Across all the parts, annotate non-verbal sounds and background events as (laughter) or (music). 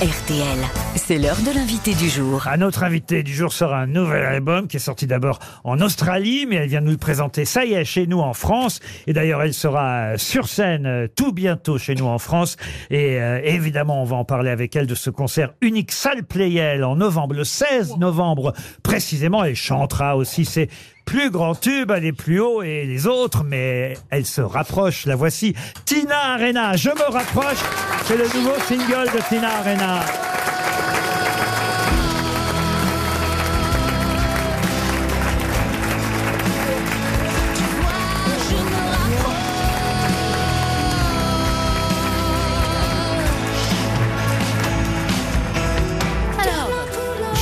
RTL, c'est l'heure de l'invité du jour. Un autre invité du jour sera un nouvel album qui est sorti d'abord en Australie, mais elle vient nous le présenter, ça y est, chez nous en France. Et d'ailleurs, elle sera sur scène euh, tout bientôt chez nous en France. Et euh, évidemment, on va en parler avec elle de ce concert unique Salle Playel en novembre, le 16 novembre précisément. Elle chantera aussi ses plus grands tubes, elle est plus haut et les autres, mais elle se rapproche. La voici, Tina Arena. Je me rapproche. C'est le nouveau single de Tina Arena.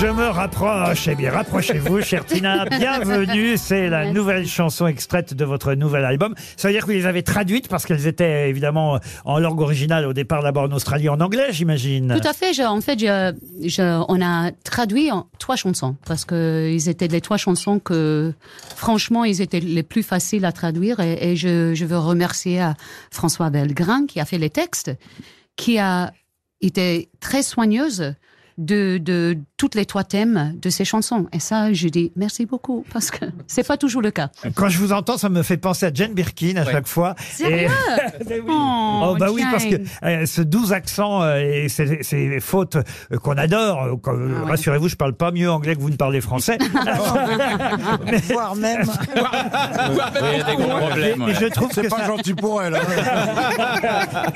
Je me rapproche. Eh bien, rapprochez-vous, chère Tina. (laughs) Bienvenue. C'est la nouvelle chanson extraite de votre nouvel album. Ça veut dire que vous les avez traduites parce qu'elles étaient évidemment en langue originale au départ d'abord en Australie en anglais, j'imagine. Tout à fait. Je- en fait, je, je- on a traduit en trois chansons parce que ils étaient les trois chansons que, franchement, ils étaient les plus faciles à traduire. Et, et je, je veux remercier à François Belgrin qui a fait les textes, qui a été très soigneuse de, de toutes les trois thèmes de ces chansons. Et ça, je dis merci beaucoup parce que c'est pas toujours le cas. Quand je vous entends, ça me fait penser à Jane Birkin à chaque fois. Sérieux (laughs) Mais oui. Oh, Oh, bah oui, parce que euh, ce doux accent euh, et ces, ces fautes euh, qu'on adore, euh, Ah ouais. rassurez-vous, je parle pas mieux anglais que vous ne parlez français. (laughs) (laughs) Voire même. Oui, il y a des gros problèmes. mais ouais. je trouve que C'est pas ça, gentil pour elle. hein.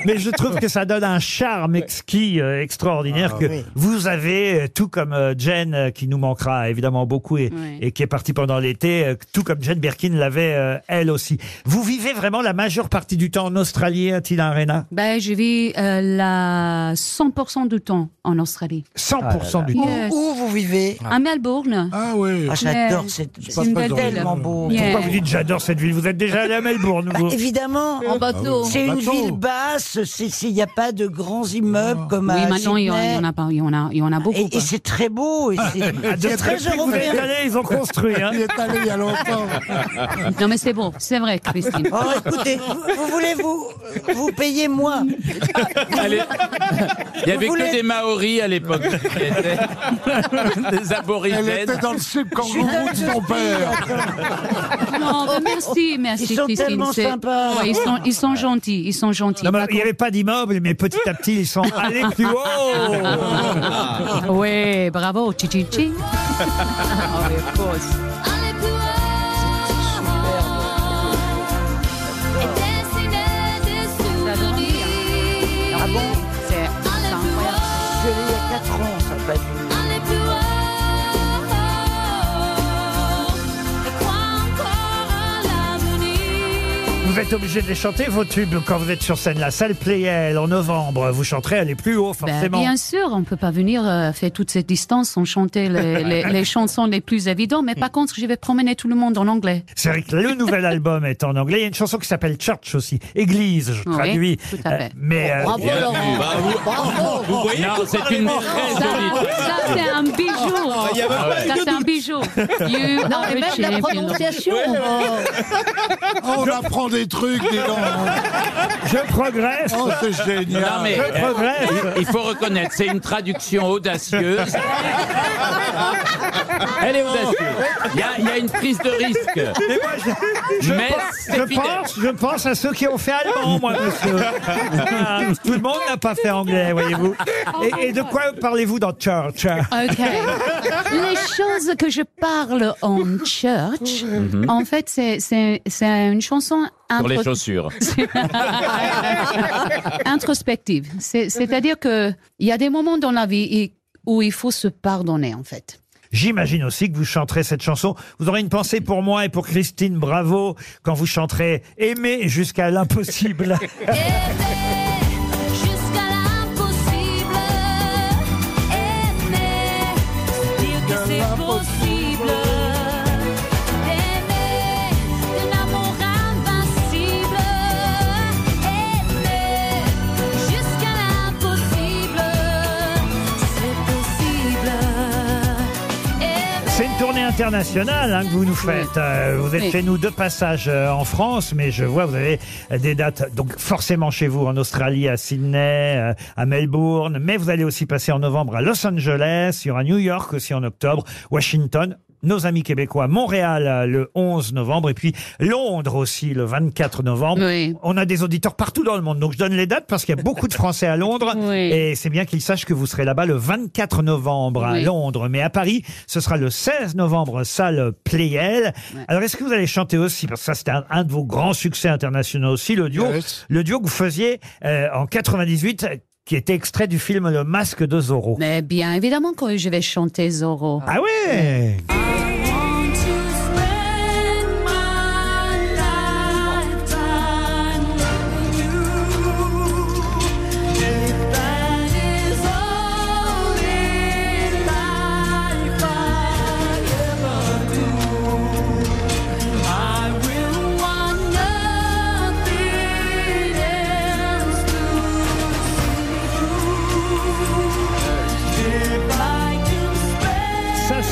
mais je trouve que ça donne un charme exquis, euh, extraordinaire Ah, que oui. vous avez, euh, tout comme euh, Jen, euh, qui nous manquera évidemment beaucoup et, Oui. et qui est partie pendant l'été, tout comme Jen Birkin l'avait euh, elle aussi. Vous vivez vraiment la majeure partie du temps en Australie, Tina Arena Ben, je vis euh, la 100% du temps en Australie. 100% du Où, temps. Yes. où vous vivez? À Melbourne. Ah oui. Ah, J'adore cette. C'est C'est une belle tellement ville. beau. Yeah. Pourquoi vous dites j'adore cette ville? Vous êtes déjà allé à Melbourne, vous? Évidemment. En bateau. C'est une Bateau. ville basse, il n'y a pas de grands immeubles comme Oui, à maintenant, il y, en, Sydney. il y en a pas, il y en a, il y en a beaucoup. Et, et c'est très beau. et c'est- Ah, depuis très européen. ils ont construit. Hein. Il est allé il y a longtemps. (laughs) Non, mais c'est beau, c'est vrai, Christine. Oh, écoutez, vous, vous voulez vous, vous payez moi? Allez. Il y avait voulez- que des Maoris à l'époque. (laughs) Des Elle aborigènes. était dans le slip kangourou de son père. Non, mais merci, merci, Ils sont Christine. tellement c'est- sympas. Ouais, ils, sont, ils sont gentils, ils sont gentils. Non, mais il n'y avait pas d'immeuble, mais petit à petit, ils sont allés plus haut. (laughs) contre- (laughs) Ouais, bravo, chi chi chi. (laughs) Oh, of course. Êtes obligé de les chanter, vos tubes, quand vous êtes sur scène. La salle Playel, en novembre, vous chanterez aller plus haut, Ben, forcément. bien sûr, on peut pas venir euh, faire toute cette distance sans chanter les, (laughs) les- les chansons les plus évidentes, mais par contre, je vais promener tout le monde en anglais. C'est vrai que le nouvel album est en anglais. Il y a une chanson qui s'appelle Church aussi. Église, je Oui, traduis. tout à fait. mais euh, Bravo, Laurent. Vous voyez Non, c'est une très Ça, c'est un bijou. Ça, c'est un bijou. You are a Même (laughs) la prononciation. Oh, (laughs) on apprend des trucs, dis donc. je progresse. Oh, c'est génial. Non, mais Je euh, progresse. il- il faut reconnaître, c'est une traduction audacieuse. Elle est audacieuse. Il y a, il y a une prise de risque. Mais moi, je, je Mais pense, je pense, je pense à ceux qui ont fait allemand, moi, monsieur. Ah, Tout le monde n'a pas fait anglais, voyez-vous. Et, et de quoi parlez-vous dans Church? Ok. Les choses que je parle en church, en fait, c'est, c'est, c'est une chanson Sur les chaussures. (laughs) introspective. C'est, c'est-à-dire que il y a des moments dans la vie où il faut se pardonner, en fait. J'imagine aussi que vous chanterez cette chanson. Vous aurez une pensée pour moi et pour Christine Bravo quand vous chanterez Aimer jusqu'à l'impossible. (laughs) (laughs) Jusqu'à international hein, que vous nous faites. Euh, vous êtes Oui. chez nous de passage euh, en France, mais je vois vous avez des dates donc forcément chez vous en Australie, à Sydney, euh, à Melbourne, mais vous allez aussi passer en novembre à Los Angeles, il y aura New York aussi en octobre, Washington. Nos amis québécois, Montréal euh, le 11 novembre et puis Londres aussi le 24 novembre. Oui. On a des auditeurs partout dans le monde, donc je donne les dates parce qu'il y a beaucoup de Français à Londres (laughs) Oui. et c'est bien qu'ils sachent que vous serez là-bas le 24 novembre à Oui. Londres. Mais à Paris, ce sera le 16 novembre, salle Playel. Alors, est-ce que vous allez chanter aussi? Parce que ça, c'était un, un de vos grands succès internationaux aussi, le duo. Yes. Le duo que vous faisiez euh, en 98, euh, qui était extrait du film Le Masque de Zorro. Mais bien évidemment que je vais chanter Zorro. Ah ouais want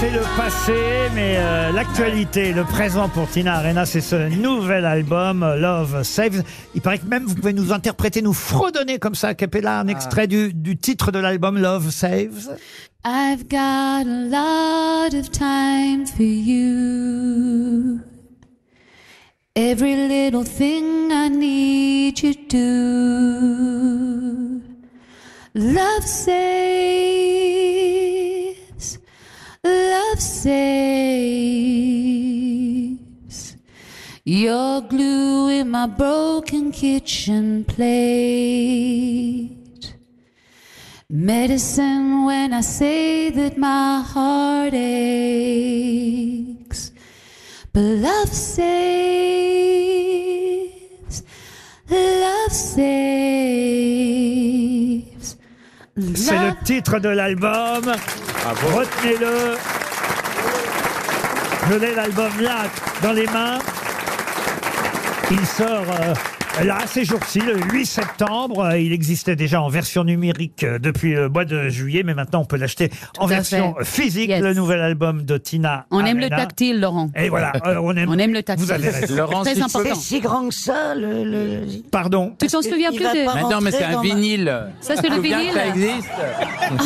c'est le passé, mais euh, l'actualité, le présent pour Tina Arena, c'est ce nouvel album, euh, Love Saves. Il paraît que même vous pouvez nous interpréter, nous fredonner comme ça, a cappella, un extrait du, du titre de l'album Love Saves. I've got a lot of time for you. Every little thing I need you to do. Love saves. Love saves. You're glue in my broken kitchen plate. Medicine when I say that my heart aches. But love saves. Love saves. C'est le Love titre de l'album. Retenez-le. Je l'ai l'album là, dans les mains. Il sort euh, là, ces jours-ci, le 8 septembre. Euh, Il existait déjà en version numérique euh, depuis le mois de juillet, mais maintenant on peut l'acheter en version fait. physique, Yes. le nouvel album de Tina On aime le tactile, Laurent. Et voilà, euh, on aime, On aime le tactile. Vous avez raison. Laurent, tu important. C'est si grand que ça, le. le- Pardon. Tu t'en souviens plus de... Mais non, mais c'est un vinyle. Ça, c'est le vinyle. Ça existe.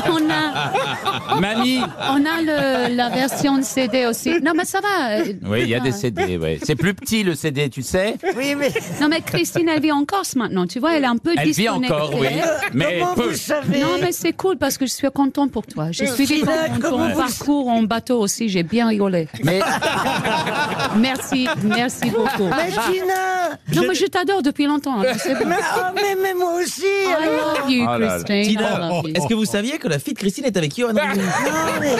On a, (laughs) Mamie. on a le, la version de CD aussi. Non, mais ça va. Oui, il y a des CD. Ouais. C'est plus petit le CD, tu sais. Oui, mais. Non, mais Christine, elle vit en Corse maintenant. Tu vois, elle est un peu Elle vit disconnectée. encore, oui. Mais Comment peu. vous savez Non, mais c'est cool parce que je suis content pour toi. J'ai suivi ton, ton parcours en bateau aussi. J'ai bien rigolé. Mais (laughs) Merci, merci beaucoup. Mais Non, mais je t'adore depuis longtemps. hein, tu sais (laughs) mais, oh, mais, mais moi aussi I alors. love you, Oh là là. Christine. I Tina, love you. est-ce que vous saviez que la fille de Christine est avec Johan Rioux Non, mais-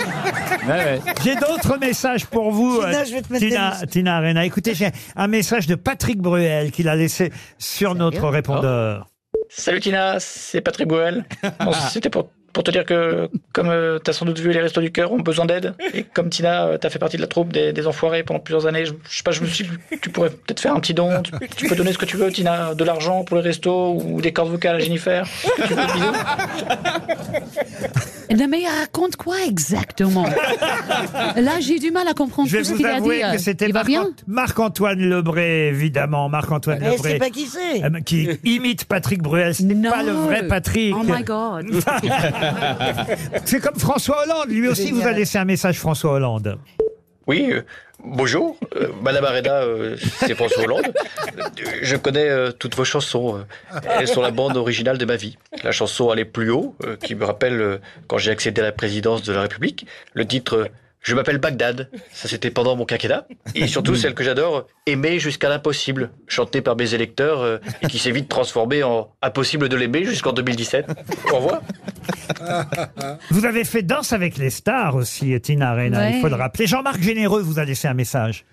ouais, ouais. J'ai d'autres messages pour vous, Tina, euh, je vais te mettre Tina, des- Tina Arena. Écoutez, j'ai un message de Patrick Bruel qu'il a laissé sur notre répondeur. Salut Tina, c'est Patrick Boel. Bon, (laughs) C'était pour, pour te dire que, comme tu t'as sans doute vu, les Restos du Cœur ont besoin d'aide. Et comme Tina, euh, t'as fait partie de la troupe des, enfoirés pendant plusieurs années, je, sais pas, je me suis dit tu pourrais peut-être faire un petit don. Tu, tu peux donner ce que tu veux, Tina, de l'argent pour les restos ou des cordes vocales à Jennifer. Tu veux, Non, mais il raconte quoi exactement? Là, j'ai du mal à comprendre Je vais tout ce vous qu'il a avouer dit. que c'était Il va Marc- bien? Marc-Antoine Lebré, évidemment. Marc-Antoine Elle Lebré. sait pas qui c'est. euh, qui (laughs) imite Patrick Bruel. Ce n'est Non. pas le vrai Patrick. Oh my God. (laughs) C'est comme François Hollande. Lui aussi vous a laissé un message, François Hollande. Oui, euh, bonjour. Euh, Madame Arena, euh, c'est François Hollande. Je connais toutes vos chansons. Elles sont la bande originale de ma vie. La chanson Aller plus haut, qui me rappelle quand j'ai accédé à la présidence de la République. Le titre Je m'appelle Bagdad. Ça, c'était pendant mon quinquennat. Et surtout, celle que j'adore, Aimer jusqu'à l'impossible, chantée par mes électeurs euh, et qui s'est vite transformée en Impossible de l'aimer jusqu'en 2017. Au revoir. Vous avez fait Danse avec les stars aussi, Tina Arena. Ouais. Il faut le rappeler. Jean-Marc Généreux vous a laissé un message.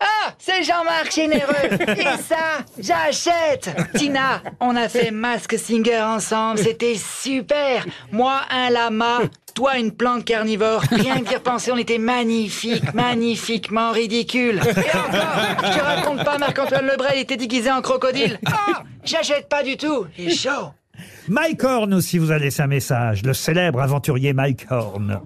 Ah, c'est Jean-Marc Généreux. (laughs) Et ça, j'achète. Tina, on a fait Mask Singer ensemble. C'était super. Moi, un lama. Toi, une plante carnivore. Rien que d'y repenser, on était magnifiques, magnifiquement ridicules. Et encore, je te raconte pas, Marc-Antoine Lebrel était déguisé en crocodile. Ah, j'achète pas du tout. Il est chaud. Mike Horn aussi vous a laissé un message. Le célèbre aventurier Mike Horn.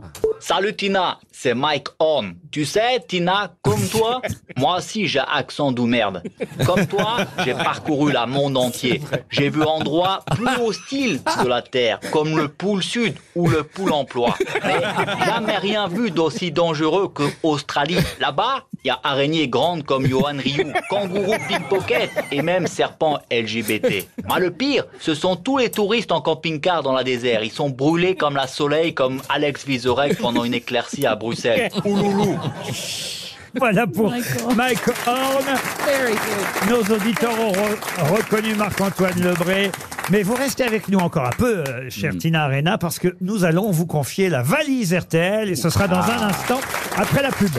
Salut Tina, c'est Mike Horn. Tu sais, Tina, comme toi, (laughs) moi aussi j'ai accent d'où merde. Comme toi, j'ai parcouru le monde entier. J'ai vu endroits plus hostiles de la Terre, comme le pôle Sud ou le pôle emploi. Mais jamais rien vu d'aussi dangereux que Australie. Là-bas, il y a araignées grandes comme Johan Ryu, kangourous pickpocket et même serpents LGBT. Mais le pire, ce sont tous les touristes en camping-car dans la désert. Ils sont brûlés comme la soleil, comme Alex Vizorek pendant une éclaircie à Bruxelles. (laughs) Ouloulou. Voilà pour Mike Horn. Nos auditeurs ont re- reconnu Marc-Antoine Lebré. Mais vous restez avec nous encore un peu, euh, chère Tina Arena, parce que nous allons vous confier la valise RTL et ce sera dans un instant après la pub.